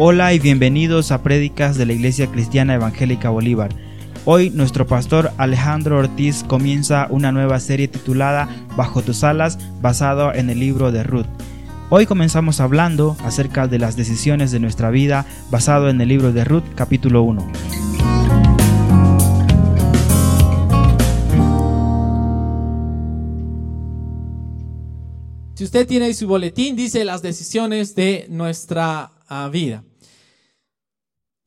Hola y bienvenidos a Prédicas de la Iglesia Cristiana Evangélica Bolívar. Hoy nuestro pastor Alejandro Ortiz comienza una nueva serie titulada Bajo tus alas, basado en el libro de Ruth. Hoy comenzamos hablando acerca de las decisiones de nuestra vida basado en el libro de Ruth capítulo 1. Si usted tiene su boletín, dice las decisiones de nuestra ah, vida.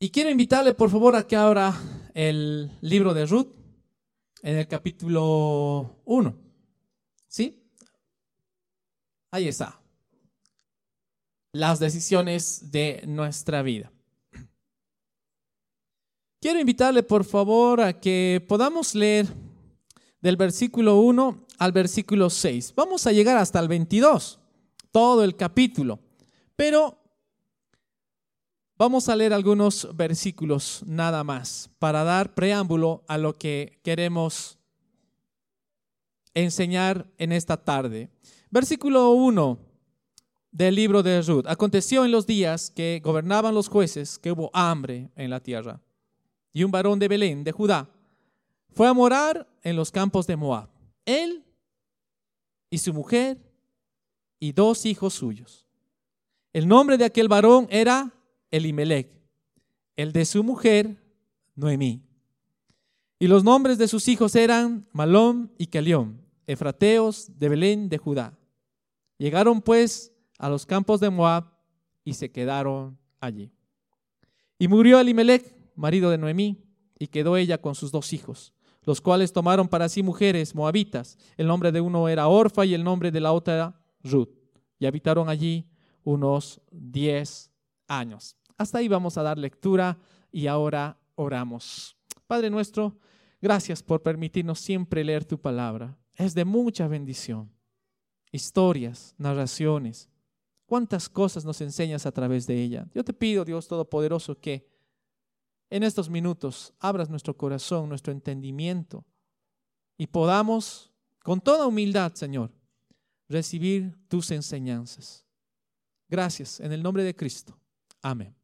Y quiero invitarle, por favor, a que abra el libro de Ruth en el capítulo 1. ¿Sí? Ahí está. Las decisiones de nuestra vida. Quiero invitarle, por favor, a que podamos leer del versículo 1 al versículo 6. Vamos a llegar hasta el 22, todo el capítulo. Pero Vamos a leer algunos versículos nada más para dar preámbulo a lo que queremos enseñar en esta tarde. Versículo 1 del libro de Ruth. Aconteció en los días que gobernaban los jueces que hubo hambre en la tierra. Y un varón de Belén, de Judá, fue a morar en los campos de Moab. Él y su mujer y dos hijos suyos. El nombre de aquel varón era Elimelech, el de su mujer, Noemí. Y los nombres de sus hijos eran Malón y Calión, efrateos de Belén de Judá. Llegaron pues a los campos de Moab y se quedaron allí. Y murió Elimelech, marido de Noemí, y quedó ella con sus dos hijos, los cuales tomaron para sí mujeres moabitas. El nombre de uno era Orfa y el nombre de la otra Ruth. Y habitaron allí unos diez años. Hasta ahí vamos a dar lectura y ahora oramos. Padre nuestro, gracias por permitirnos siempre leer tu palabra. Es de mucha bendición. Historias, narraciones, cuántas cosas nos enseñas a través de ella. Yo te pido, Dios Todopoderoso, que en estos minutos abras nuestro corazón, nuestro entendimiento y podamos, con toda humildad, Señor, recibir tus enseñanzas. Gracias, en el nombre de Cristo. Amén.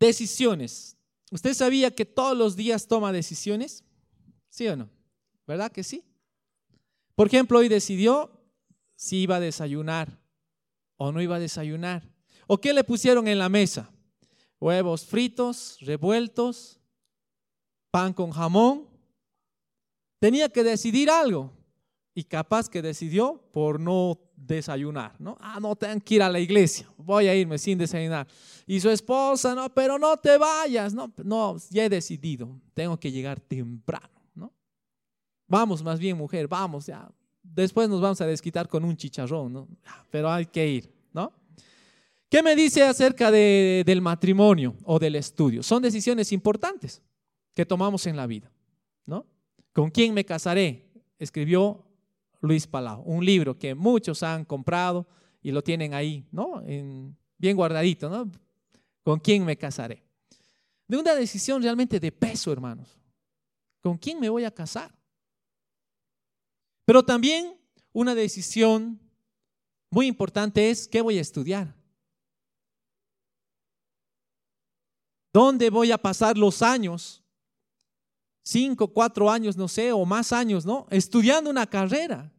Decisiones. ¿Usted sabía que todos los días toma decisiones? ¿Sí o no? ¿Verdad que sí? Por ejemplo, hoy decidió si iba a desayunar o no iba a desayunar. ¿O qué le pusieron en la mesa? Huevos fritos, revueltos, pan con jamón. Tenía que decidir algo y capaz que decidió por no desayunar, ¿no? Ah, no tengo que ir a la iglesia, voy a irme sin desayunar. Y su esposa, no, pero no te vayas, no, no, ya he decidido, tengo que llegar temprano, ¿no? Vamos, más bien, mujer, vamos, ya. Después nos vamos a desquitar con un chicharrón, ¿no? Pero hay que ir, ¿no? ¿Qué me dice acerca de, del matrimonio o del estudio? Son decisiones importantes que tomamos en la vida, ¿no? ¿Con quién me casaré? Escribió Luis Palau, un libro que muchos han comprado y lo tienen ahí, ¿no? bien guardadito, ¿no? ¿Con quién me casaré? De una decisión realmente de peso, hermanos. ¿Con quién me voy a casar? Pero también una decisión muy importante es qué voy a estudiar. ¿Dónde voy a pasar los años cinco, cuatro años, no sé, o más años, ¿no? Estudiando una carrera,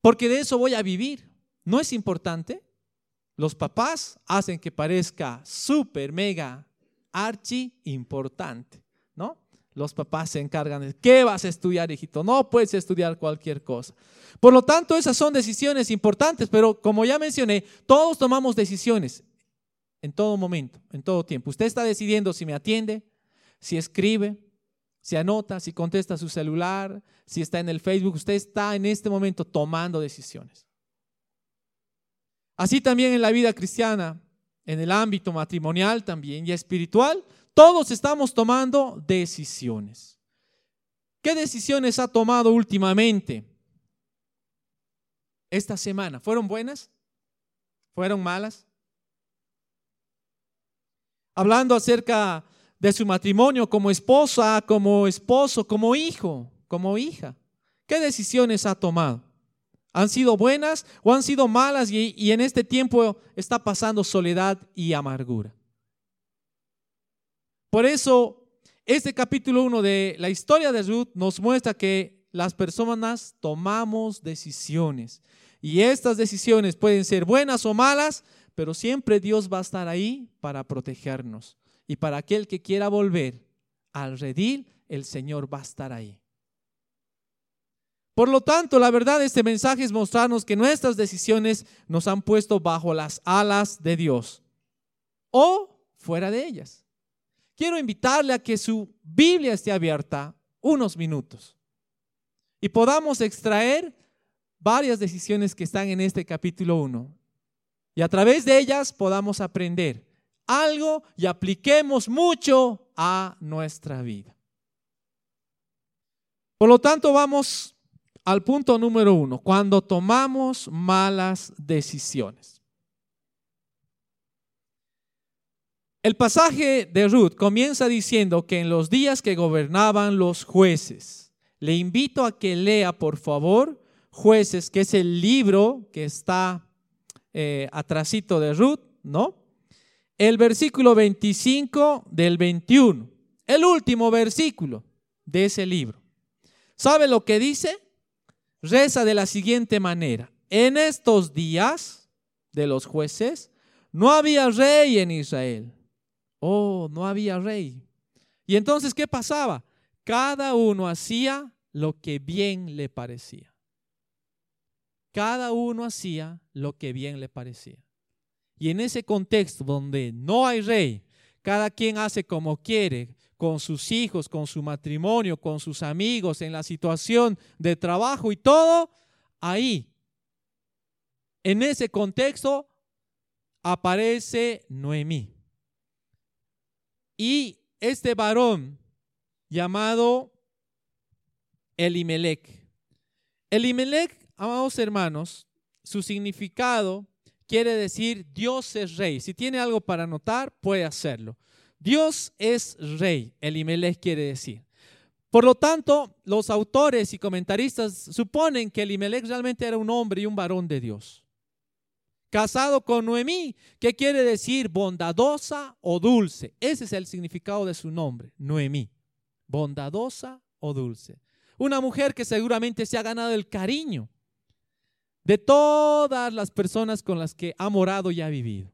porque de eso voy a vivir. ¿No es importante? Los papás hacen que parezca súper, mega, archi importante, ¿no? Los papás se encargan de, ¿qué vas a estudiar, hijito? No puedes estudiar cualquier cosa. Por lo tanto, esas son decisiones importantes, pero como ya mencioné, todos tomamos decisiones en todo momento, en todo tiempo. Usted está decidiendo si me atiende, si escribe, si anota, si contesta su celular, si está en el Facebook, usted está en este momento tomando decisiones. Así también en la vida cristiana, en el ámbito matrimonial también y espiritual, todos estamos tomando decisiones. ¿Qué decisiones ha tomado últimamente? Esta semana, ¿fueron buenas? ¿Fueron malas? Hablando acerca de su matrimonio como esposa, como esposo, como hijo, como hija. ¿Qué decisiones ha tomado? ¿Han sido buenas o han sido malas y, y en este tiempo está pasando soledad y amargura? Por eso, este capítulo 1 de la historia de Ruth nos muestra que las personas tomamos decisiones. Y estas decisiones pueden ser buenas o malas, pero siempre Dios va a estar ahí para protegernos. Y para aquel que quiera volver al redil, el Señor va a estar ahí. Por lo tanto, la verdad de este mensaje es mostrarnos que nuestras decisiones nos han puesto bajo las alas de Dios o fuera de ellas. Quiero invitarle a que su Biblia esté abierta unos minutos y podamos extraer varias decisiones que están en este capítulo 1 y a través de ellas podamos aprender algo y apliquemos mucho a nuestra vida. Por lo tanto, vamos al punto número uno, cuando tomamos malas decisiones. El pasaje de Ruth comienza diciendo que en los días que gobernaban los jueces, le invito a que lea, por favor, jueces, que es el libro que está eh, de Ruth, ¿no? El versículo 25 del 21, el último versículo de ese libro. ¿Sabe lo que dice? Reza de la siguiente manera. En estos días de los jueces no había rey en Israel. Oh, no había rey. Y entonces, ¿qué pasaba? Cada uno hacía lo que bien le parecía. Cada uno hacía lo que bien le parecía. Y en ese contexto donde no hay rey, cada quien hace como quiere, con sus hijos, con su matrimonio, con sus amigos, en la situación de trabajo y todo, ahí, en ese contexto, aparece Noemí. Y este varón llamado Elimelech. Elimelech Amados hermanos, su significado quiere decir Dios es rey. Si tiene algo para anotar, puede hacerlo. Dios es rey, Elimelech quiere decir. Por lo tanto, los autores y comentaristas suponen que Elimelech realmente era un hombre y un varón de Dios. Casado con Noemí, que quiere decir bondadosa o dulce. Ese es el significado de su nombre, Noemí. Bondadosa o dulce. Una mujer que seguramente se ha ganado el cariño de todas las personas con las que ha morado y ha vivido.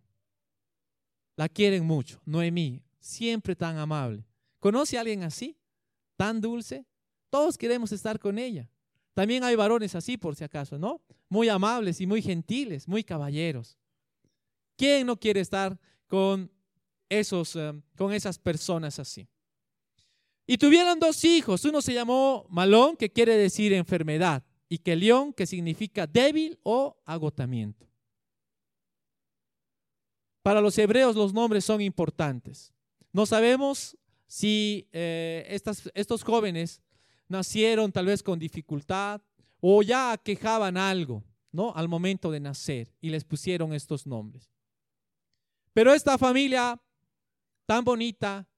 La quieren mucho. Noemí, siempre tan amable. ¿Conoce a alguien así? ¿Tan dulce? Todos queremos estar con ella. También hay varones así, por si acaso, ¿no? Muy amables y muy gentiles, muy caballeros. ¿Quién no quiere estar con, esos, eh, con esas personas así? Y tuvieron dos hijos. Uno se llamó Malón, que quiere decir enfermedad y que león, que significa débil o agotamiento. Para los hebreos los nombres son importantes. No sabemos si eh, estos jóvenes nacieron tal vez con dificultad o ya quejaban algo, ¿no? Al momento de nacer y les pusieron estos nombres. Pero esta familia tan bonita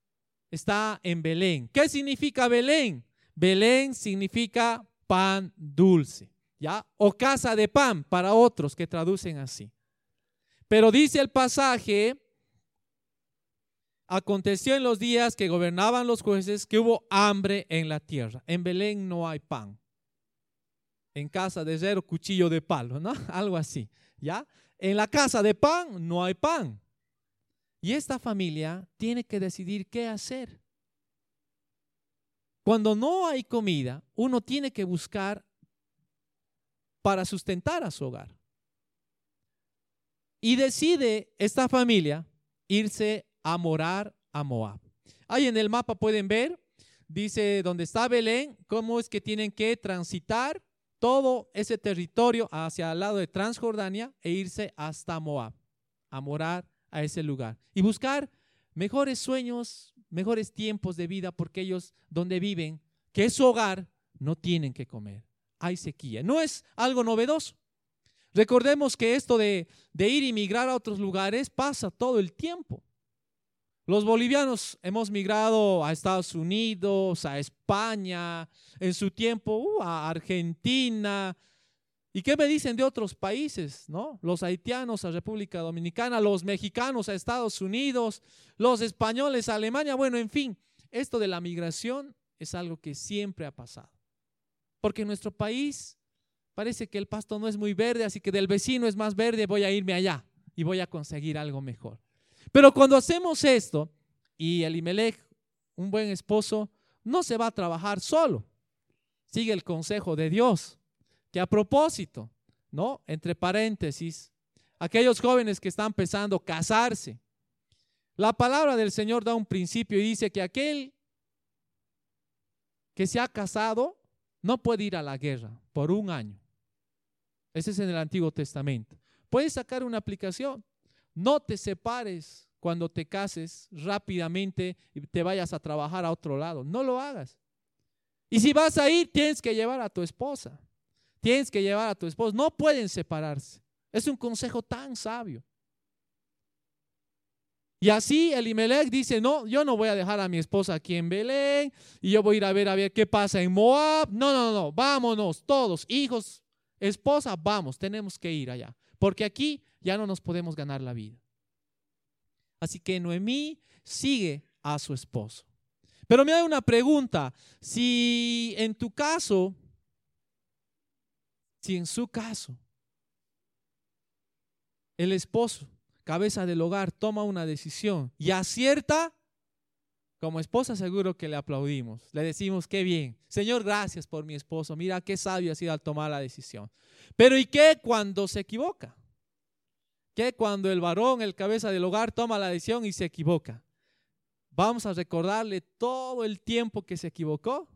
está en Belén. ¿Qué significa Belén? Belén significa pan dulce, ¿ya? O casa de pan para otros que traducen así. Pero dice el pasaje, aconteció en los días que gobernaban los jueces que hubo hambre en la tierra. En Belén no hay pan. En casa de cero, cuchillo de palo, ¿no? Algo así, ¿ya? En la casa de pan no hay pan. Y esta familia tiene que decidir qué hacer. Cuando no hay comida, uno tiene que buscar para sustentar a su hogar. Y decide esta familia irse a morar a Moab. Ahí en el mapa pueden ver, dice donde está Belén, cómo es que tienen que transitar todo ese territorio hacia el lado de Transjordania e irse hasta Moab, a morar a ese lugar y buscar mejores sueños, mejores tiempos de vida porque ellos donde viven, que es su hogar, no tienen que comer. Hay sequía. No es algo novedoso. Recordemos que esto de, ir y migrar a otros lugares pasa todo el tiempo. Los bolivianos hemos migrado a Estados Unidos, a España, en su tiempo uh, a Argentina, ¿Y qué me dicen de otros países, no? Los haitianos a República Dominicana, los mexicanos a Estados Unidos, los españoles a Alemania, bueno, en fin, esto de la migración es algo que siempre ha pasado. Porque en nuestro país parece que el pasto no es muy verde, así que del vecino es más verde, voy a irme allá y voy a conseguir algo mejor. Pero cuando hacemos esto, y Elimelech, un buen esposo, no se va a trabajar solo. Sigue el consejo de Dios, que a propósito, ¿no? Entre paréntesis, aquellos jóvenes que están pensando casarse, la palabra del Señor da un principio y dice que aquel que se ha casado no puede ir a la guerra por un año. Ese es en el Antiguo Testamento. Puedes sacar una aplicación. No te separes cuando te cases rápidamente y te vayas a trabajar a otro lado. No lo hagas. Y si vas a ir, tienes que llevar a tu esposa. Tienes que llevar a tu esposo. No pueden separarse. Es un consejo tan sabio. Y así Elimelech dice, no, yo no voy a dejar a mi esposa aquí en Belén y yo voy a ir a ver a ver qué pasa en Moab. No, no, no, vámonos todos, hijos, esposa, vamos, tenemos que ir allá, porque aquí ya no nos podemos ganar la vida. Así que Noemí sigue a su esposo. Pero me da una pregunta, si en tu caso, si en su caso, el esposo cabeza del hogar, toma una decisión y acierta, como esposa seguro que le aplaudimos. Le decimos, qué bien. Señor, gracias por mi esposo. Mira qué sabio ha sido al tomar la decisión. Pero ¿y qué cuando se equivoca? ¿Qué cuando el varón, el cabeza del hogar, toma la decisión y se equivoca? Vamos a recordarle todo el tiempo que se equivocó.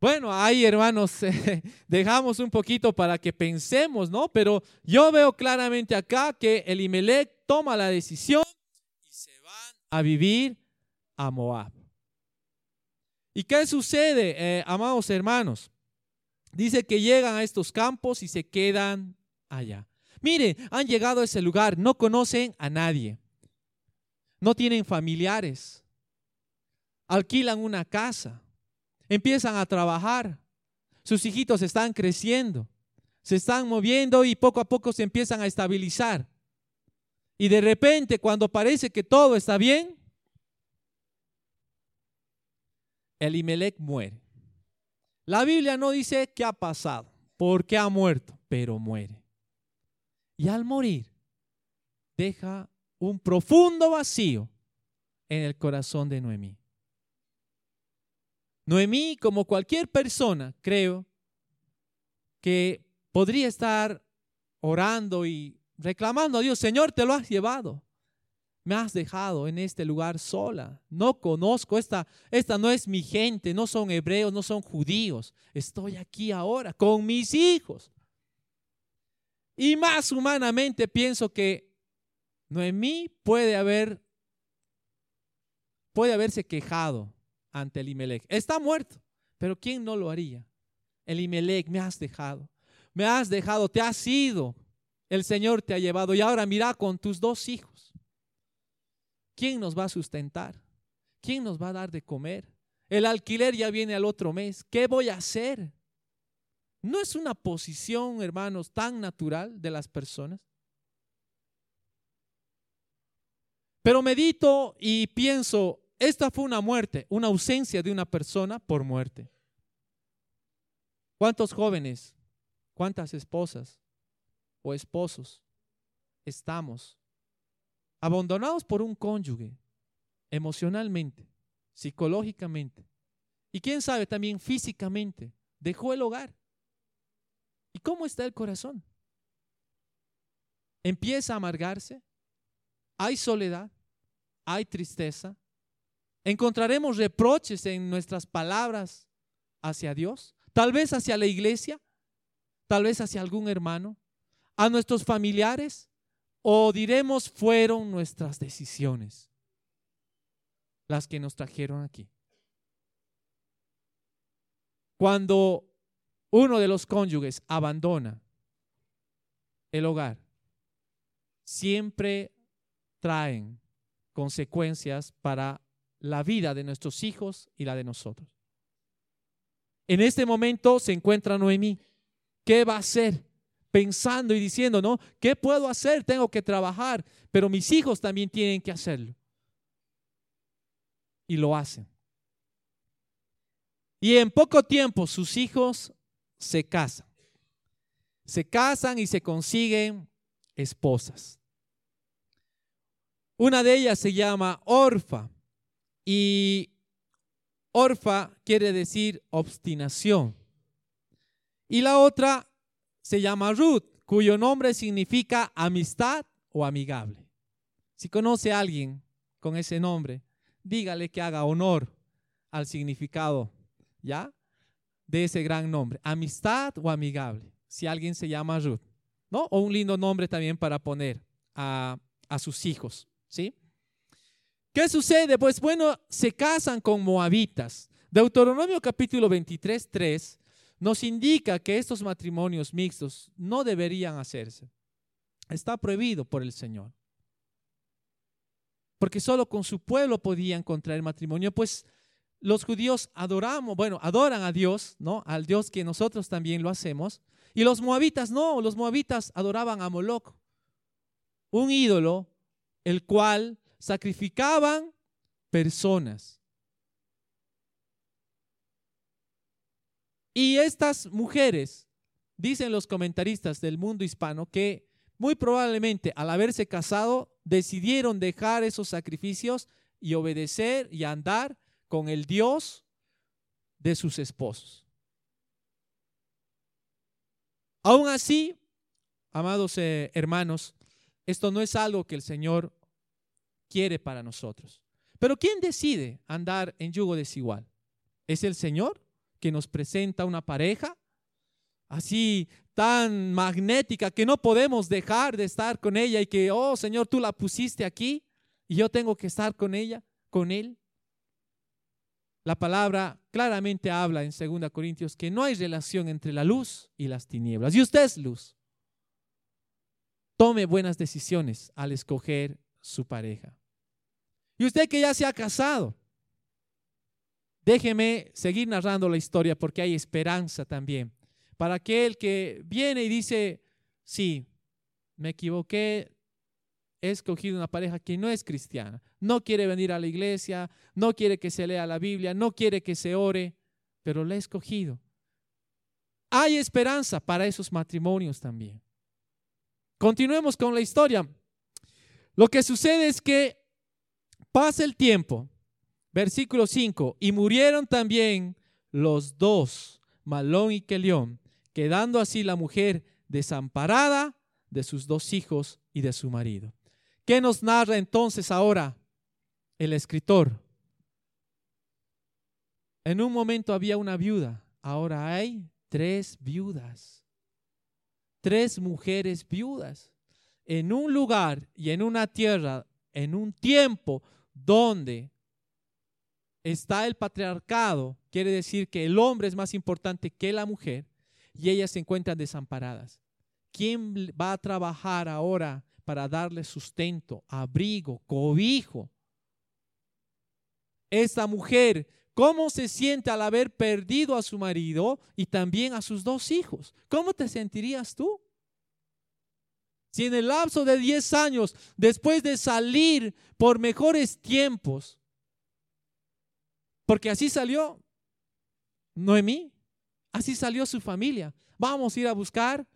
Bueno, ahí hermanos, dejamos un poquito para que pensemos, ¿no? Pero yo veo claramente acá que Elimelech toma la decisión y se van a vivir a Moab. ¿Y qué sucede, eh, amados hermanos? Dice que llegan a estos campos y se quedan allá. Miren, han llegado a ese lugar, no conocen a nadie, no tienen familiares, alquilan una casa empiezan a trabajar, sus hijitos están creciendo, se están moviendo y poco a poco se empiezan a estabilizar. Y de repente, cuando parece que todo está bien, Elimelech muere. La Biblia no dice qué ha pasado, por qué ha muerto, pero muere. Y al morir, deja un profundo vacío en el corazón de Noemí. Noemí, como cualquier persona, creo, que podría estar orando y reclamando a Dios, Señor, te lo has llevado. Me has dejado en este lugar sola. No conozco, esta, esta no es mi gente, no son hebreos, no son judíos. Estoy aquí ahora con mis hijos. Y más humanamente pienso que Noemí puede haber, puede haberse quejado ante Elimelech. Está muerto, pero ¿quién no lo haría? Elimelech, me has dejado, me has dejado, te has ido, el Señor te ha llevado y ahora mira con tus dos hijos. ¿Quién nos va a sustentar? ¿Quién nos va a dar de comer? El alquiler ya viene al otro mes. ¿Qué voy a hacer? ¿No es una posición, hermanos, tan natural de las personas? Pero medito y pienso, esta fue una muerte, una ausencia de una persona por muerte. ¿Cuántos jóvenes, cuántas esposas o esposos estamos abandonados por un cónyuge emocionalmente, psicológicamente y quién sabe también físicamente? Dejó el hogar. ¿Y cómo está el corazón? Empieza a amargarse. Hay soledad, hay tristeza, encontraremos reproches en nuestras palabras hacia Dios, tal vez hacia la iglesia, tal vez hacia algún hermano, a nuestros familiares, o diremos fueron nuestras decisiones las que nos trajeron aquí. Cuando uno de los cónyuges abandona el hogar, siempre traen consecuencias para la vida de nuestros hijos y la de nosotros. En este momento se encuentra Noemí. ¿Qué va a hacer? Pensando y diciendo, ¿no? ¿Qué puedo hacer? Tengo que trabajar, pero mis hijos también tienen que hacerlo. Y lo hacen. Y en poco tiempo sus hijos se casan. Se casan y se consiguen esposas. Una de ellas se llama Orfa y Orfa quiere decir obstinación. Y la otra se llama Ruth, cuyo nombre significa amistad o amigable. Si conoce a alguien con ese nombre, dígale que haga honor al significado, ¿ya? De ese gran nombre, amistad o amigable, si alguien se llama Ruth, ¿no? O un lindo nombre también para poner a, a sus hijos, ¿sí? ¿Qué sucede? Pues bueno, se casan con moabitas. Deuteronomio capítulo 23, 3 nos indica que estos matrimonios mixtos no deberían hacerse. Está prohibido por el Señor. Porque solo con su pueblo podían contraer matrimonio, pues los judíos adoramos, bueno, adoran a Dios, ¿no? Al Dios que nosotros también lo hacemos. Y los moabitas no, los moabitas adoraban a Moloch, un ídolo, el cual sacrificaban personas. Y estas mujeres, dicen los comentaristas del mundo hispano, que muy probablemente al haberse casado decidieron dejar esos sacrificios y obedecer y andar con el Dios de sus esposos. Aún así, amados eh, hermanos, esto no es algo que el Señor quiere para nosotros. Pero ¿quién decide andar en yugo desigual? ¿Es el Señor que nos presenta una pareja así tan magnética que no podemos dejar de estar con ella y que, oh Señor, tú la pusiste aquí y yo tengo que estar con ella, con él? La palabra claramente habla en 2 Corintios que no hay relación entre la luz y las tinieblas. Y usted es luz. Tome buenas decisiones al escoger su pareja. Y usted que ya se ha casado, déjeme seguir narrando la historia porque hay esperanza también. Para aquel que viene y dice, sí, me equivoqué, he escogido una pareja que no es cristiana, no quiere venir a la iglesia, no quiere que se lea la Biblia, no quiere que se ore, pero la he escogido. Hay esperanza para esos matrimonios también. Continuemos con la historia. Lo que sucede es que Pasa el tiempo, versículo 5, y murieron también los dos, Malón y Kelión, quedando así la mujer desamparada de sus dos hijos y de su marido. ¿Qué nos narra entonces ahora el escritor? En un momento había una viuda, ahora hay tres viudas, tres mujeres viudas, en un lugar y en una tierra, en un tiempo donde está el patriarcado, quiere decir que el hombre es más importante que la mujer y ellas se encuentran desamparadas. ¿Quién va a trabajar ahora para darle sustento, abrigo, cobijo? Esta mujer, ¿cómo se siente al haber perdido a su marido y también a sus dos hijos? ¿Cómo te sentirías tú? Si en el lapso de 10 años, después de salir por mejores tiempos, porque así salió Noemí, así salió su familia, vamos a ir a buscar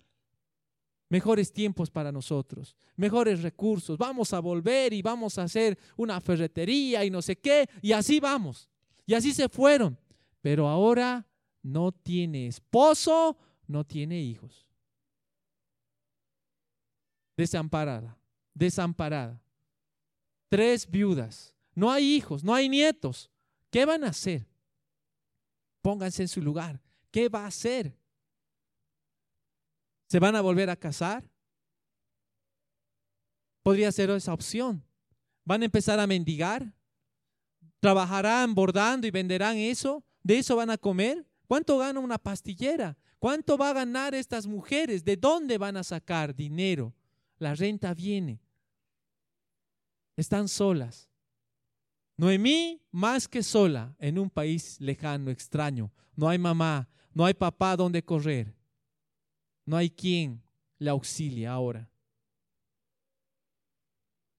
mejores tiempos para nosotros, mejores recursos, vamos a volver y vamos a hacer una ferretería y no sé qué, y así vamos. Y así se fueron, pero ahora no tiene esposo, no tiene hijos desamparada, desamparada. Tres viudas, no hay hijos, no hay nietos. ¿Qué van a hacer? Pónganse en su lugar. ¿Qué va a hacer? ¿Se van a volver a casar? Podría ser esa opción. ¿Van a empezar a mendigar? ¿Trabajarán bordando y venderán eso? ¿De eso van a comer? ¿Cuánto gana una pastillera? ¿Cuánto va a ganar estas mujeres? ¿De dónde van a sacar dinero? La renta viene. Están solas. Noemí más que sola en un país lejano, extraño. No hay mamá, no hay papá donde correr. No hay quien le auxilie ahora.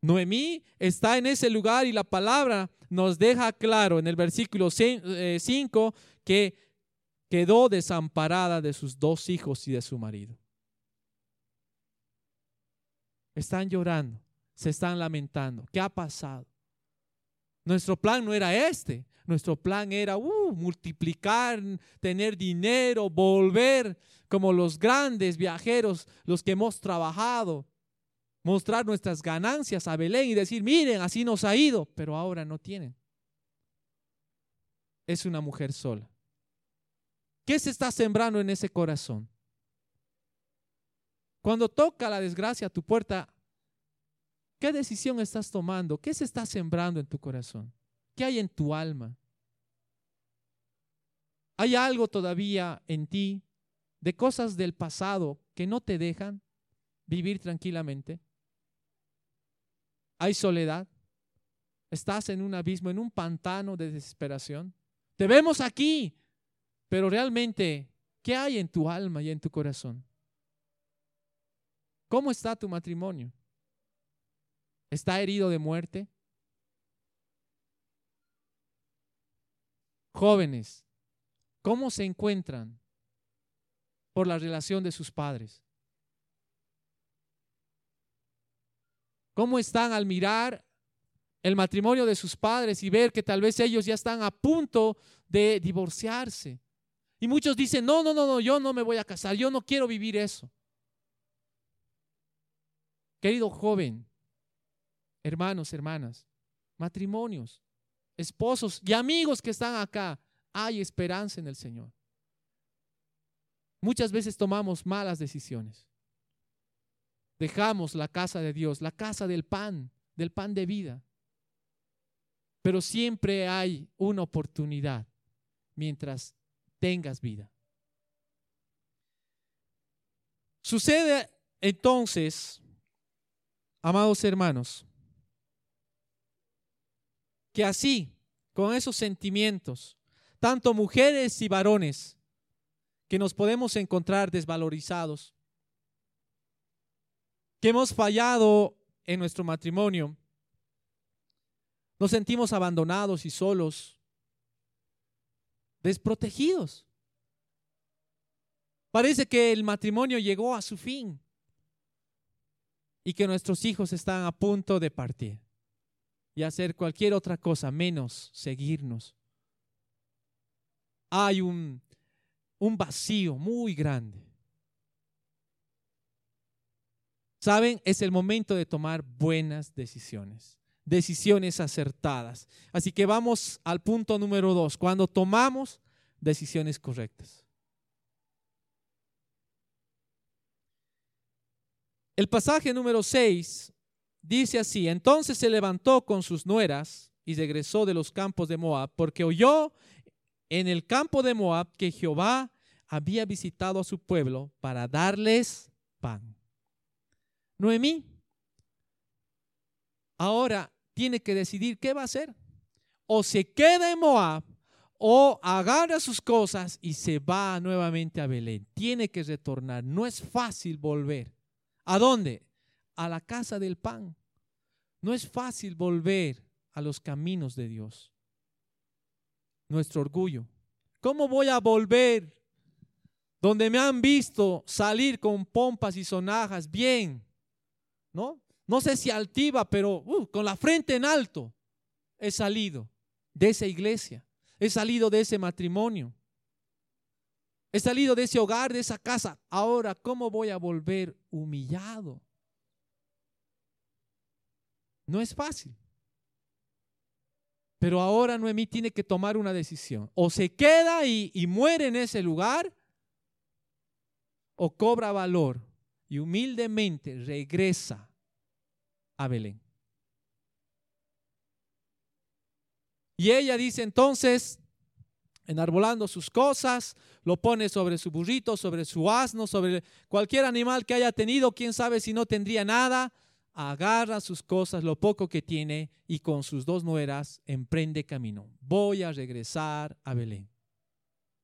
Noemí está en ese lugar y la palabra nos deja claro en el versículo 5 eh, que quedó desamparada de sus dos hijos y de su marido. Están llorando, se están lamentando. ¿Qué ha pasado? Nuestro plan no era este. Nuestro plan era uh, multiplicar, tener dinero, volver como los grandes viajeros, los que hemos trabajado, mostrar nuestras ganancias a Belén y decir, miren, así nos ha ido, pero ahora no tienen. Es una mujer sola. ¿Qué se está sembrando en ese corazón? Cuando toca la desgracia a tu puerta, ¿qué decisión estás tomando? ¿Qué se está sembrando en tu corazón? ¿Qué hay en tu alma? ¿Hay algo todavía en ti de cosas del pasado que no te dejan vivir tranquilamente? ¿Hay soledad? ¿Estás en un abismo, en un pantano de desesperación? Te vemos aquí, pero realmente, ¿qué hay en tu alma y en tu corazón? ¿Cómo está tu matrimonio? ¿Está herido de muerte? Jóvenes, ¿cómo se encuentran por la relación de sus padres? ¿Cómo están al mirar el matrimonio de sus padres y ver que tal vez ellos ya están a punto de divorciarse? Y muchos dicen, no, no, no, no, yo no me voy a casar, yo no quiero vivir eso. Querido joven, hermanos, hermanas, matrimonios, esposos y amigos que están acá, hay esperanza en el Señor. Muchas veces tomamos malas decisiones. Dejamos la casa de Dios, la casa del pan, del pan de vida. Pero siempre hay una oportunidad mientras tengas vida. Sucede entonces, amados hermanos, que así, con esos sentimientos, tanto mujeres y varones, que nos podemos encontrar desvalorizados, que hemos fallado en nuestro matrimonio, nos sentimos abandonados y solos, desprotegidos. Parece que el matrimonio llegó a su fin y que nuestros hijos están a punto de partir y hacer cualquier otra cosa menos seguirnos. Hay un, un vacío muy grande. Saben, es el momento de tomar buenas decisiones decisiones acertadas. Así que vamos al punto número dos, cuando tomamos decisiones correctas. El pasaje número 6 dice así, entonces se levantó con sus nueras y regresó de los campos de Moab, porque oyó en el campo de Moab que Jehová había visitado a su pueblo para darles pan. Noemí ahora tiene que decidir qué va a hacer. O se queda en Moab o agarra sus cosas y se va nuevamente a Belén. Tiene que retornar. No es fácil volver. ¿A dónde? A la casa del pan. No es fácil volver a los caminos de Dios. Nuestro orgullo. ¿Cómo voy a volver donde me han visto salir con pompas y sonajas bien? ¿No? no sé si altiva, pero uh, con la frente en alto, he salido de esa iglesia, he salido de ese matrimonio, he salido de ese hogar, de esa casa. Ahora, ¿cómo voy a volver humillado? No es fácil. Pero ahora Noemí tiene que tomar una decisión. O se queda y, y muere en ese lugar, o cobra valor y humildemente regresa a Belén. Y ella dice entonces, enarbolando sus cosas, lo pone sobre su burrito, sobre su asno, sobre cualquier animal que haya tenido, quién sabe si no tendría nada. agarra sus cosas, lo poco que tiene, y con sus dos nueras emprende camino. Voy a regresar a Belén.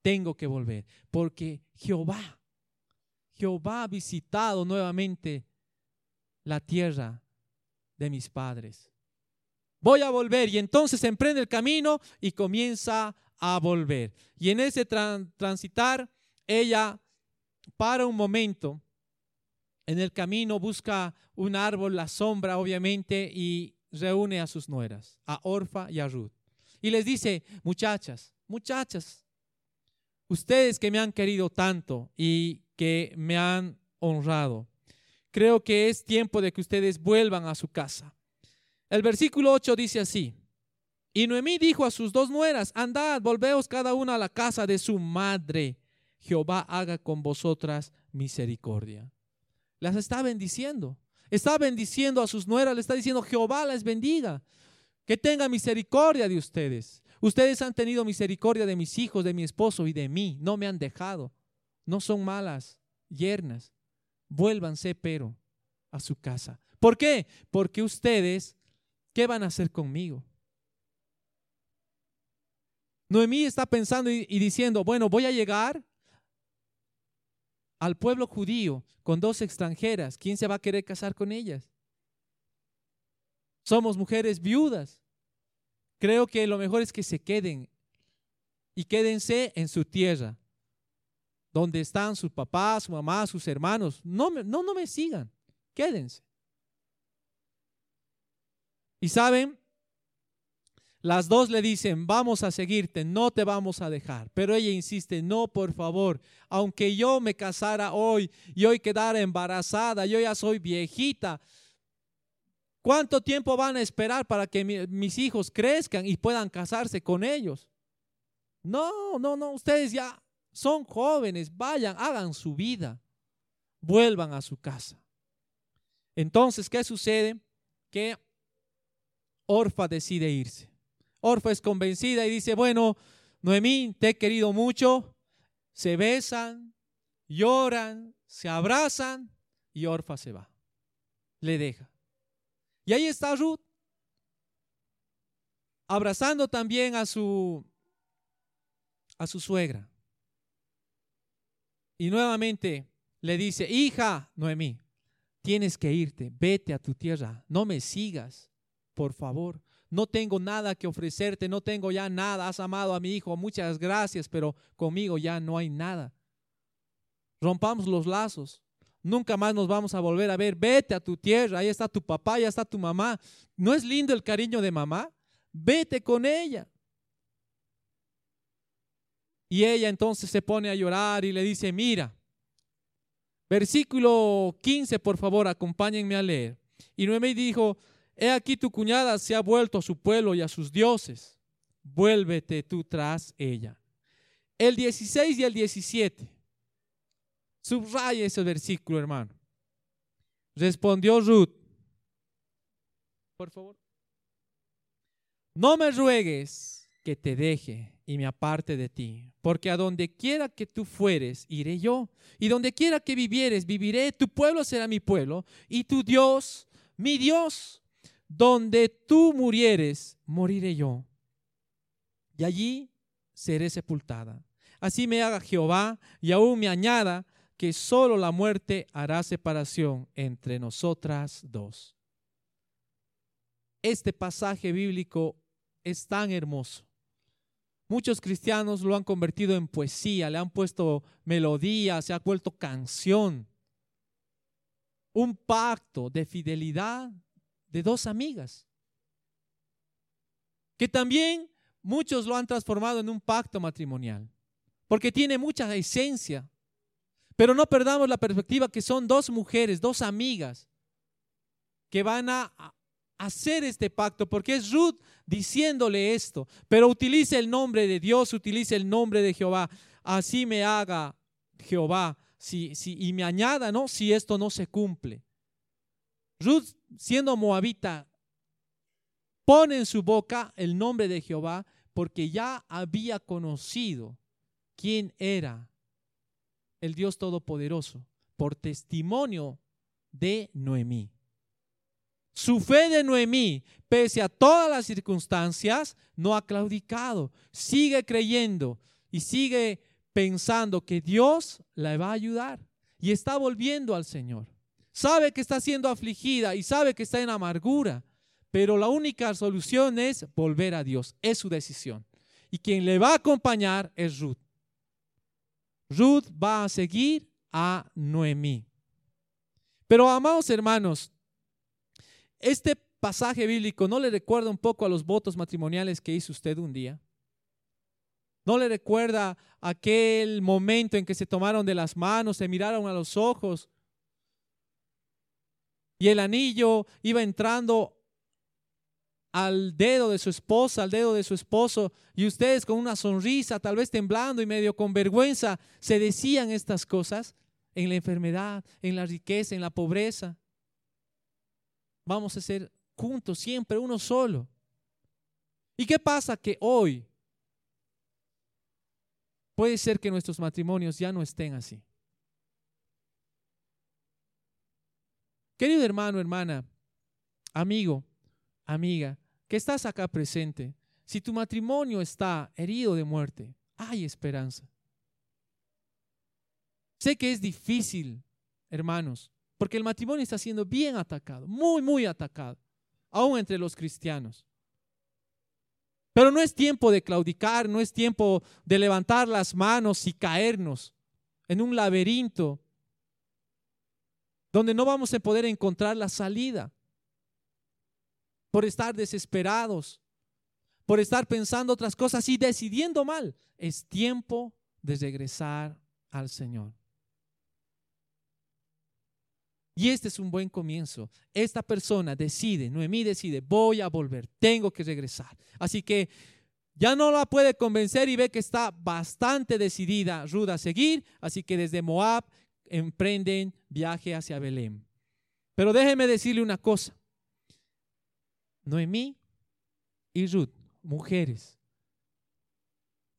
Tengo que volver, porque Jehová, Jehová ha visitado nuevamente la tierra de mis padres. Voy a volver y entonces emprende el camino y comienza a volver. Y en ese transitar, ella para un momento en el camino, busca un árbol, la sombra obviamente, y reúne a sus nueras, a Orfa y a Ruth. Y les dice, muchachas, muchachas, ustedes que me han querido tanto y que me han honrado, creo que es tiempo de que ustedes vuelvan a su casa. El versículo 8 dice así, y Noemí dijo a sus dos nueras, andad, volveos cada una a la casa de su madre. Jehová haga con vosotras misericordia. Las está bendiciendo. Está bendiciendo a sus nueras, le está diciendo, Jehová les bendiga, que tenga misericordia de ustedes. Ustedes han tenido misericordia de mis hijos, de mi esposo y de mí. No me han dejado. No son malas yernas. Vuélvanse, pero, a su casa. ¿Por qué? Porque ustedes, ¿qué van a hacer conmigo? Noemí está pensando y, diciendo, bueno, voy a llegar al pueblo judío con dos extranjeras, ¿quién se va a querer casar con ellas? Somos mujeres viudas. Creo que lo mejor es que se queden y quédense en su tierra, donde están sus papás, su mamá, sus hermanos. No, no, no me sigan, quédense. Y saben, las dos le dicen, vamos a seguirte, no te vamos a dejar. Pero ella insiste, no, por favor, aunque yo me casara hoy y hoy quedara embarazada, yo ya soy viejita. ¿Cuánto tiempo van a esperar para que mis hijos crezcan y puedan casarse con ellos? No, no, no, ustedes ya son jóvenes, vayan, hagan su vida, vuelvan a su casa. Entonces, ¿qué sucede? Que Orfa decide irse. Orfa es convencida y dice, bueno, Noemí, te he querido mucho. Se besan, lloran, se abrazan y Orfa se va. Le deja. Y ahí está Ruth, abrazando también a su, a su suegra. Y nuevamente le dice, hija Noemí, tienes que irte, vete a tu tierra, no me sigas, por favor no tengo nada que ofrecerte, no tengo ya nada, has amado a mi hijo, muchas gracias, pero conmigo ya no hay nada. Rompamos los lazos, nunca más nos vamos a volver a ver, vete a tu tierra, ahí está tu papá, ahí está tu mamá. ¿No es lindo el cariño de mamá? Vete con ella. Y ella entonces se pone a llorar y le dice, mira, versículo 15, por favor, acompáñenme a leer. Y Noemí dijo, He aquí tu cuñada se ha vuelto a su pueblo y a sus dioses. Vuélvete tú tras ella. El 16 y el 17. Subraya ese versículo, hermano. Respondió Ruth. Por favor. No me ruegues que te deje y me aparte de ti, porque a donde quiera que tú fueres, iré yo, y donde quiera que vivieres, viviré, tu pueblo será mi pueblo, y tu Dios, mi Dios donde tú murieres, moriré yo. Y allí seré sepultada. Así me haga Jehová y aún me añada que solo la muerte hará separación entre nosotras dos. Este pasaje bíblico es tan hermoso. Muchos cristianos lo han convertido en poesía, le han puesto melodía, se ha vuelto canción. Un pacto de fidelidad de dos amigas, que también muchos lo han transformado en un pacto matrimonial, porque tiene mucha esencia. Pero no perdamos la perspectiva que son dos mujeres, dos amigas, que van a hacer este pacto, porque es Ruth diciéndole esto, pero utilice el nombre de Dios, utilice el nombre de Jehová. Así me haga Jehová si, si, y me añada, ¿no? Si esto no se cumple. Ruth, siendo moabita, pone en su boca el nombre de Jehová porque ya había conocido quién era el Dios Todopoderoso por testimonio de Noemí. Su fe de Noemí, pese a todas las circunstancias, no ha claudicado. Sigue creyendo y sigue pensando que Dios la va a ayudar y está volviendo al Señor. Sabe que está siendo afligida y sabe que está en amargura, pero la única solución es volver a Dios. Es su decisión. Y quien le va a acompañar es Ruth. Ruth va a seguir a Noemí. Pero amados hermanos, este pasaje bíblico no le recuerda un poco a los votos matrimoniales que hizo usted un día. ¿No le recuerda aquel momento en que se tomaron de las manos, se miraron a los ojos y el anillo iba entrando al dedo de su esposa, al dedo de su esposo, y ustedes con una sonrisa, tal vez temblando y medio con vergüenza, se decían estas cosas en la enfermedad, en la riqueza, en la pobreza. Vamos a ser juntos siempre, uno solo. ¿Y qué pasa? Que hoy puede ser que nuestros matrimonios ya no estén así. Querido hermano, hermana, amigo, amiga, que estás acá presente, si tu matrimonio está herido de muerte, hay esperanza. Sé que es difícil, hermanos, porque el matrimonio está siendo bien atacado, muy, muy atacado, aún entre los cristianos. Pero no es tiempo de claudicar, no es tiempo de levantar las manos y caernos en un laberinto donde no vamos a poder encontrar la salida por estar desesperados, por estar pensando otras cosas y decidiendo mal. Es tiempo de regresar al Señor. Y este es un buen comienzo. Esta persona decide, Noemí decide, voy a volver, tengo que regresar. Así que ya no la puede convencer y ve que está bastante decidida Ruda a seguir. Así que desde Moab emprenden viaje hacia Belén. Pero déjeme decirle una cosa. Noemí y Ruth, mujeres,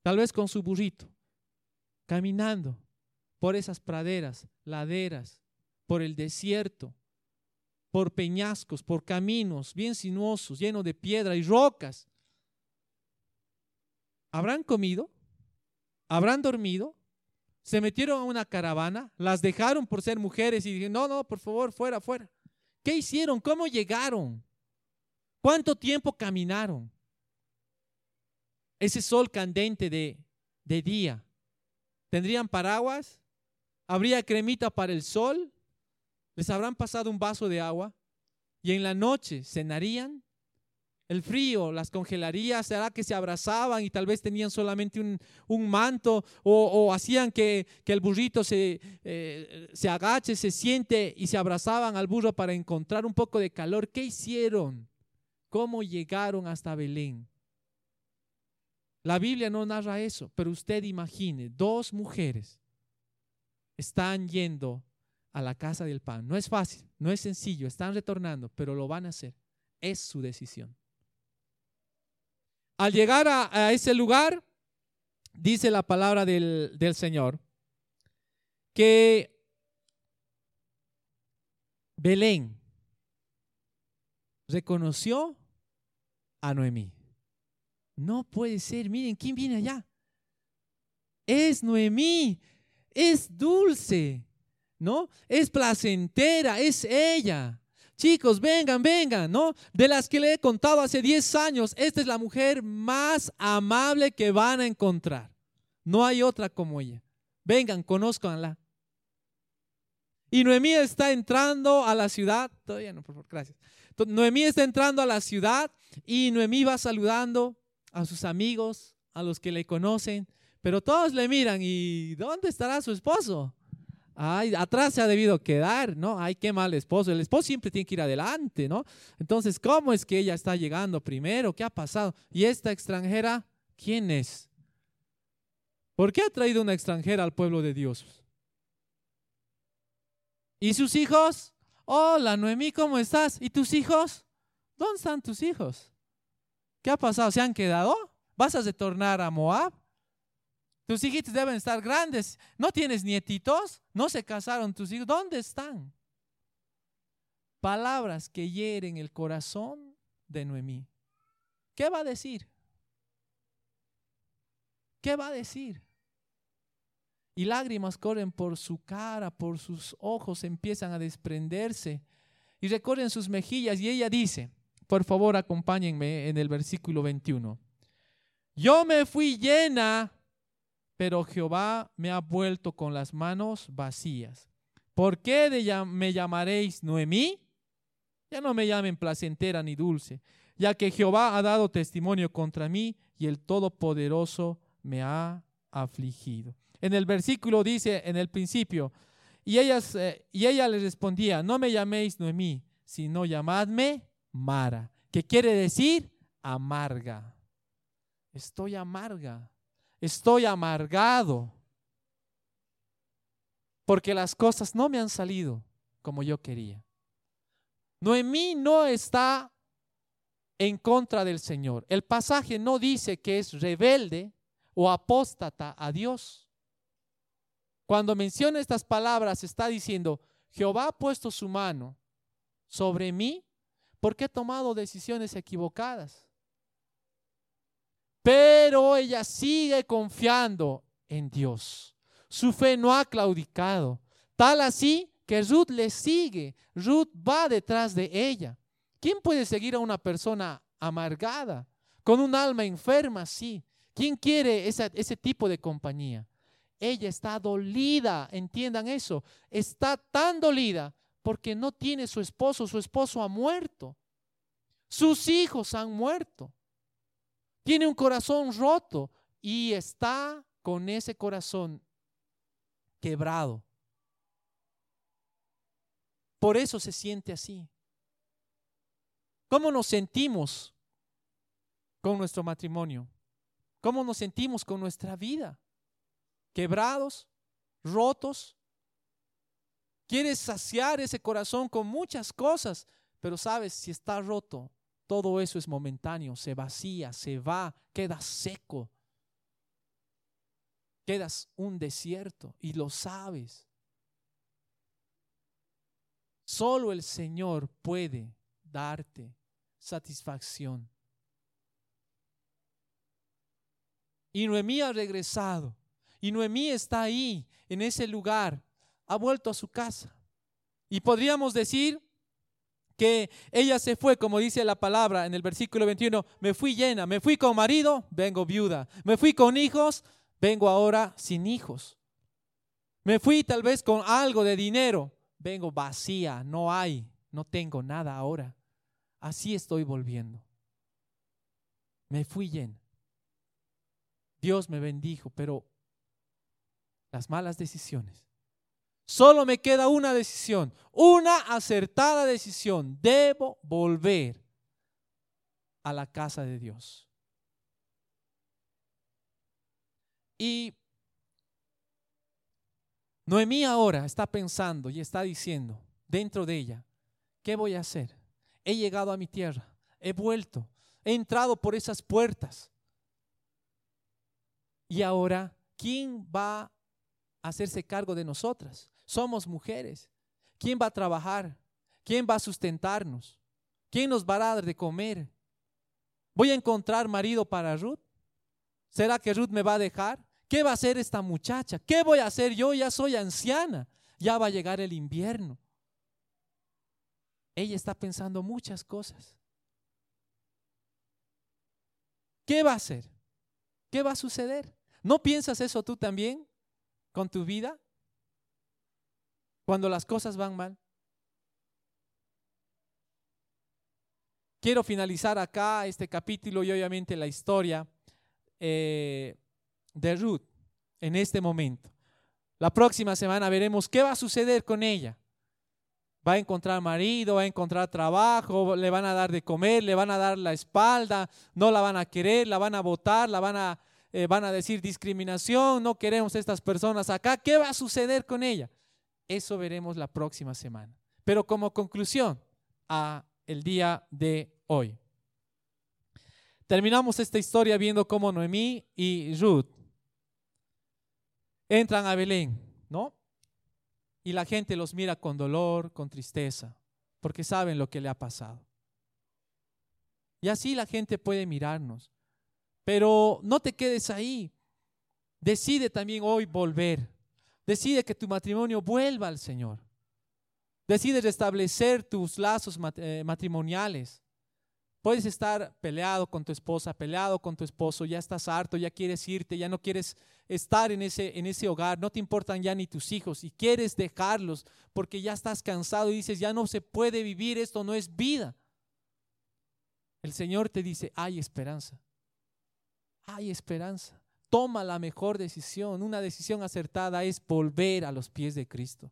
tal vez con su burrito, caminando por esas praderas, laderas, por el desierto, por peñascos, por caminos bien sinuosos, llenos de piedra y rocas. ¿Habrán comido? ¿Habrán dormido? ¿Se metieron a una caravana? ¿Las dejaron por ser mujeres y dijeron, no, no, por favor, fuera, fuera? ¿Qué hicieron? ¿Cómo llegaron? ¿Cuánto tiempo caminaron? Ese sol candente de, de día. ¿Tendrían paraguas? ¿Habría cremita para el sol? ¿Les habrán pasado un vaso de agua? ¿Y en la noche cenarían? El frío las congelaría, será que se abrazaban y tal vez tenían solamente un, manto o, hacían que, el burrito se, eh, se agache, se siente y se abrazaban al burro para encontrar un poco de calor. ¿Qué hicieron? cómo llegaron hasta Belén. La Biblia no narra eso, pero usted imagine, dos mujeres están yendo a la casa del pan. No es fácil, no es sencillo, están retornando, pero lo van a hacer. Es su decisión. Al llegar a, ese lugar, dice la palabra del, del Señor, que Belén reconoció a Noemí. No puede ser, miren, ¿quién viene allá? Es Noemí, es dulce, ¿no? Es placentera, es ella. Chicos, vengan, vengan, ¿no? De las que le he contado hace 10 años, esta es la mujer más amable que van a encontrar. No hay otra como ella. Vengan, conozcanla. Y Noemí está entrando a la ciudad. Todavía no, por favor, gracias. Noemí está entrando a la ciudad y Noemí va saludando a sus amigos, a los que le conocen, pero todos le miran y ¿dónde estará su esposo? Ay, atrás se ha debido quedar, ¿no? Ay, qué mal esposo. El esposo siempre tiene que ir adelante, ¿no? Entonces, ¿cómo es que ella está llegando primero? ¿Qué ha pasado? ¿Y esta extranjera, quién es? ¿Por qué ha traído una extranjera al pueblo de Dios? ¿Y sus hijos? Hola, Noemí, ¿cómo estás? ¿Y tus hijos? ¿Dónde están tus hijos? ¿Qué ha pasado? ¿Se han quedado? ¿Vas a retornar a Moab? Tus hijitos deben estar grandes. ¿No tienes nietitos? ¿No se casaron tus hijos? ¿Dónde están? palabras que hieren el corazón de Noemí. ¿Qué va a decir? ¿Qué va a decir? Y lágrimas corren por su cara, por sus ojos empiezan a desprenderse y recorren sus mejillas y ella dice, por favor acompáñenme en el versículo 21, yo me fui llena, pero Jehová me ha vuelto con las manos vacías. ¿Por qué me llamaréis Noemí? Ya no me llamen placentera ni dulce, ya que Jehová ha dado testimonio contra mí y el Todopoderoso me ha afligido. En el versículo dice en el principio, y, ellas, eh, y ella le respondía, no me llaméis Noemí, sino llamadme Mara, que quiere decir amarga. Estoy amarga, estoy amargado, porque las cosas no me han salido como yo quería. Noemí no está en contra del Señor. El pasaje no dice que es rebelde o apóstata a Dios. Cuando menciona estas palabras está diciendo, Jehová ha puesto su mano sobre mí porque he tomado decisiones equivocadas. Pero ella sigue confiando en Dios. Su fe no ha claudicado. Tal así que Ruth le sigue. Ruth va detrás de ella. ¿Quién puede seguir a una persona amargada, con un alma enferma? Sí. ¿Quién quiere ese tipo de compañía? Ella está dolida, entiendan eso. Está tan dolida porque no tiene su esposo, su esposo ha muerto. Sus hijos han muerto. Tiene un corazón roto y está con ese corazón quebrado. Por eso se siente así. ¿Cómo nos sentimos con nuestro matrimonio? ¿Cómo nos sentimos con nuestra vida? ¿Quebrados? ¿Rotos? Quieres saciar ese corazón con muchas cosas, pero sabes, si está roto, todo eso es momentáneo, se vacía, se va, queda seco. Quedas un desierto y lo sabes. Solo el Señor puede darte satisfacción. Y Noemí ha regresado. Y Noemí está ahí, en ese lugar. Ha vuelto a su casa. Y podríamos decir que ella se fue, como dice la palabra en el versículo 21, me fui llena, me fui con marido, vengo viuda. Me fui con hijos, vengo ahora sin hijos. Me fui tal vez con algo de dinero, vengo vacía, no hay, no tengo nada ahora. Así estoy volviendo. Me fui llena. Dios me bendijo, pero las malas decisiones. Solo me queda una decisión, una acertada decisión. Debo volver a la casa de Dios. Y Noemí ahora está pensando y está diciendo dentro de ella, ¿qué voy a hacer? He llegado a mi tierra, he vuelto, he entrado por esas puertas. Y ahora, ¿quién va a hacerse cargo de nosotras? Somos mujeres. ¿Quién va a trabajar? ¿Quién va a sustentarnos? ¿Quién nos va a dar de comer? ¿Voy a encontrar marido para Ruth? ¿Será que Ruth me va a dejar? ¿Qué va a hacer esta muchacha? ¿Qué voy a hacer yo? Ya soy anciana. Ya va a llegar el invierno. Ella está pensando muchas cosas. ¿Qué va a hacer? ¿Qué va a suceder? ¿No piensas eso tú también con tu vida? Cuando las cosas van mal. Quiero finalizar acá este capítulo y obviamente la historia eh, de Ruth en este momento. La próxima semana veremos qué va a suceder con ella. Va a encontrar marido, va a encontrar trabajo, le van a dar de comer, le van a dar la espalda, no la van a querer, la van a votar, la van a eh, van a decir discriminación, no queremos estas personas acá. ¿Qué va a suceder con ella? Eso veremos la próxima semana. Pero como conclusión a el día de hoy. Terminamos esta historia viendo cómo Noemí y Ruth entran a Belén, ¿no? Y la gente los mira con dolor, con tristeza. porque saben lo que le ha pasado. Y así la gente puede mirarnos. Pero no te quedes ahí. Decide también hoy volver. Decide que tu matrimonio vuelva al Señor. Decide restablecer tus lazos eh, matrimoniales. Puedes estar peleado con tu esposa, peleado con tu esposo, ya estás harto, ya quieres irte, ya no quieres estar en ese, en ese hogar, no te importan ya ni tus hijos y quieres dejarlos porque ya estás cansado y dices, ya no se puede vivir, esto no es vida. El Señor te dice, hay esperanza, hay esperanza. Toma la mejor decisión, una decisión acertada es volver a los pies de Cristo.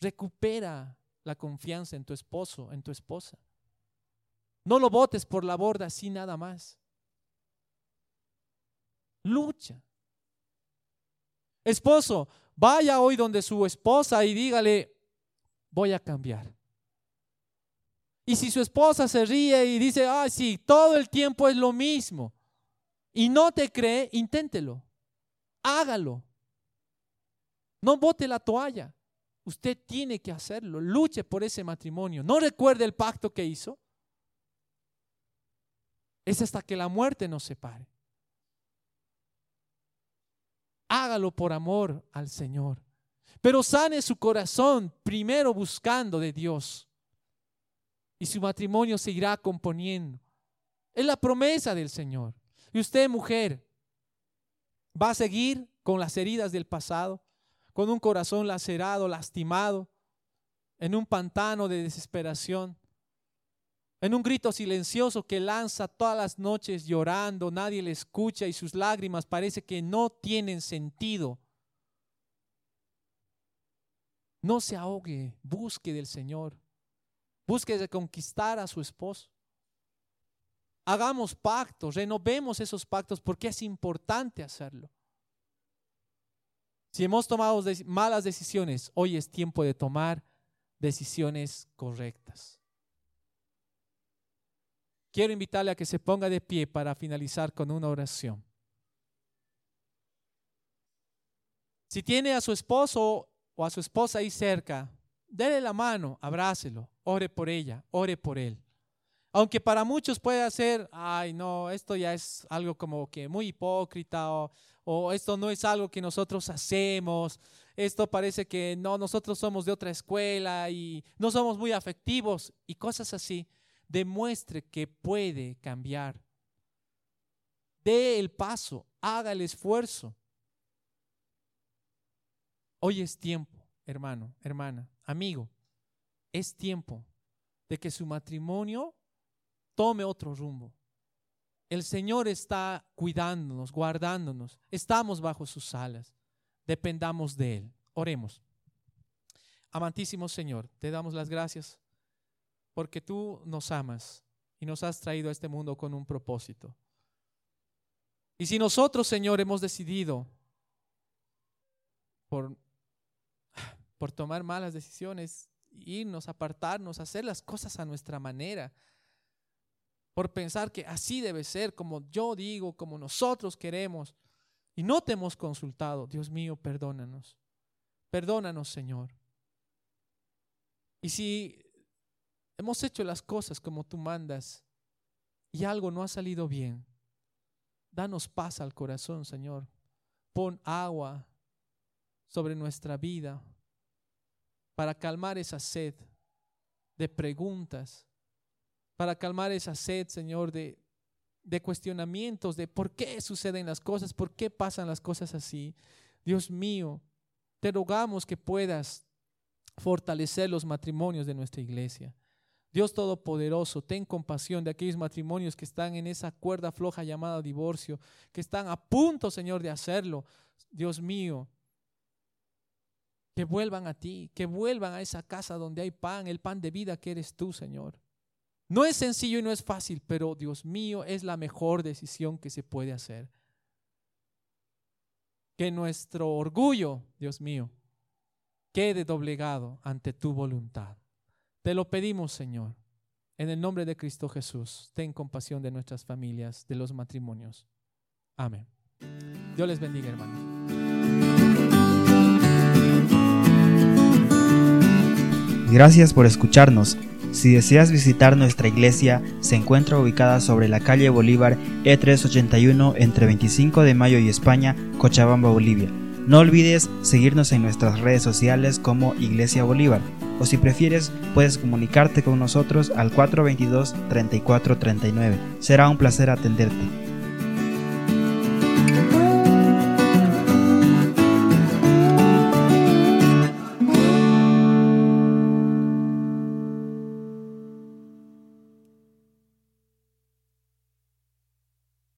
Recupera la confianza en tu esposo, en tu esposa. No lo botes por la borda así nada más. Lucha. Esposo, vaya hoy donde su esposa y dígale, voy a cambiar. Y si su esposa se ríe y dice, ah, sí, todo el tiempo es lo mismo, y no te cree, inténtelo, hágalo. No bote la toalla. Usted tiene que hacerlo. Luche por ese matrimonio. No recuerde el pacto que hizo es hasta que la muerte nos separe. Hágalo por amor al Señor. Pero sane su corazón primero buscando de Dios. Y su matrimonio se irá componiendo. Es la promesa del Señor. Y usted, mujer, va a seguir con las heridas del pasado, con un corazón lacerado, lastimado, en un pantano de desesperación en un grito silencioso que lanza todas las noches llorando, nadie le escucha y sus lágrimas parece que no tienen sentido. No se ahogue, busque del Señor, busque de conquistar a su esposo. Hagamos pactos, renovemos esos pactos porque es importante hacerlo. Si hemos tomado malas decisiones, hoy es tiempo de tomar decisiones correctas. Quiero invitarle a que se ponga de pie para finalizar con una oración. Si tiene a su esposo o a su esposa ahí cerca, déle la mano, abrácelo, ore por ella, ore por él. Aunque para muchos puede ser, ay, no, esto ya es algo como que muy hipócrita o, o esto no es algo que nosotros hacemos, esto parece que no, nosotros somos de otra escuela y no somos muy afectivos y cosas así demuestre que puede cambiar. Dé el paso, haga el esfuerzo. Hoy es tiempo, hermano, hermana, amigo, es tiempo de que su matrimonio tome otro rumbo. El Señor está cuidándonos, guardándonos. Estamos bajo sus alas. Dependamos de Él. Oremos. Amantísimo Señor, te damos las gracias porque tú nos amas y nos has traído a este mundo con un propósito. Y si nosotros, Señor, hemos decidido por, por tomar malas decisiones, irnos, apartarnos, hacer las cosas a nuestra manera, por pensar que así debe ser, como yo digo, como nosotros queremos, y no te hemos consultado, Dios mío, perdónanos. Perdónanos, Señor. Y si Hemos hecho las cosas como tú mandas y algo no ha salido bien. Danos paz al corazón, Señor. Pon agua sobre nuestra vida para calmar esa sed de preguntas, para calmar esa sed, Señor, de, cuestionamientos, de por qué suceden las cosas, por qué pasan las cosas así. Dios mío, te rogamos que puedas fortalecer los matrimonios de nuestra iglesia. Dios Todopoderoso, ten compasión de aquellos matrimonios que están en esa cuerda floja llamada divorcio, que están a punto, Señor, de hacerlo. Dios mío, que vuelvan a ti, que vuelvan a esa casa donde hay pan, el pan de vida que eres tú, Señor. No es sencillo y no es fácil, pero Dios mío, es la mejor decisión que se puede hacer. Que nuestro orgullo, Dios mío, quede doblegado ante tu voluntad. Te lo pedimos, Señor. En el nombre de Cristo Jesús, ten compasión de nuestras familias, de los matrimonios. Amén. Dios les bendiga, hermanos. Gracias por escucharnos. Si deseas visitar nuestra iglesia, se encuentra ubicada sobre la calle Bolívar E381 entre 25 de Mayo y España, Cochabamba, Bolivia. No olvides seguirnos en nuestras redes sociales como Iglesia Bolívar o si prefieres puedes comunicarte con nosotros al 422-3439. Será un placer atenderte.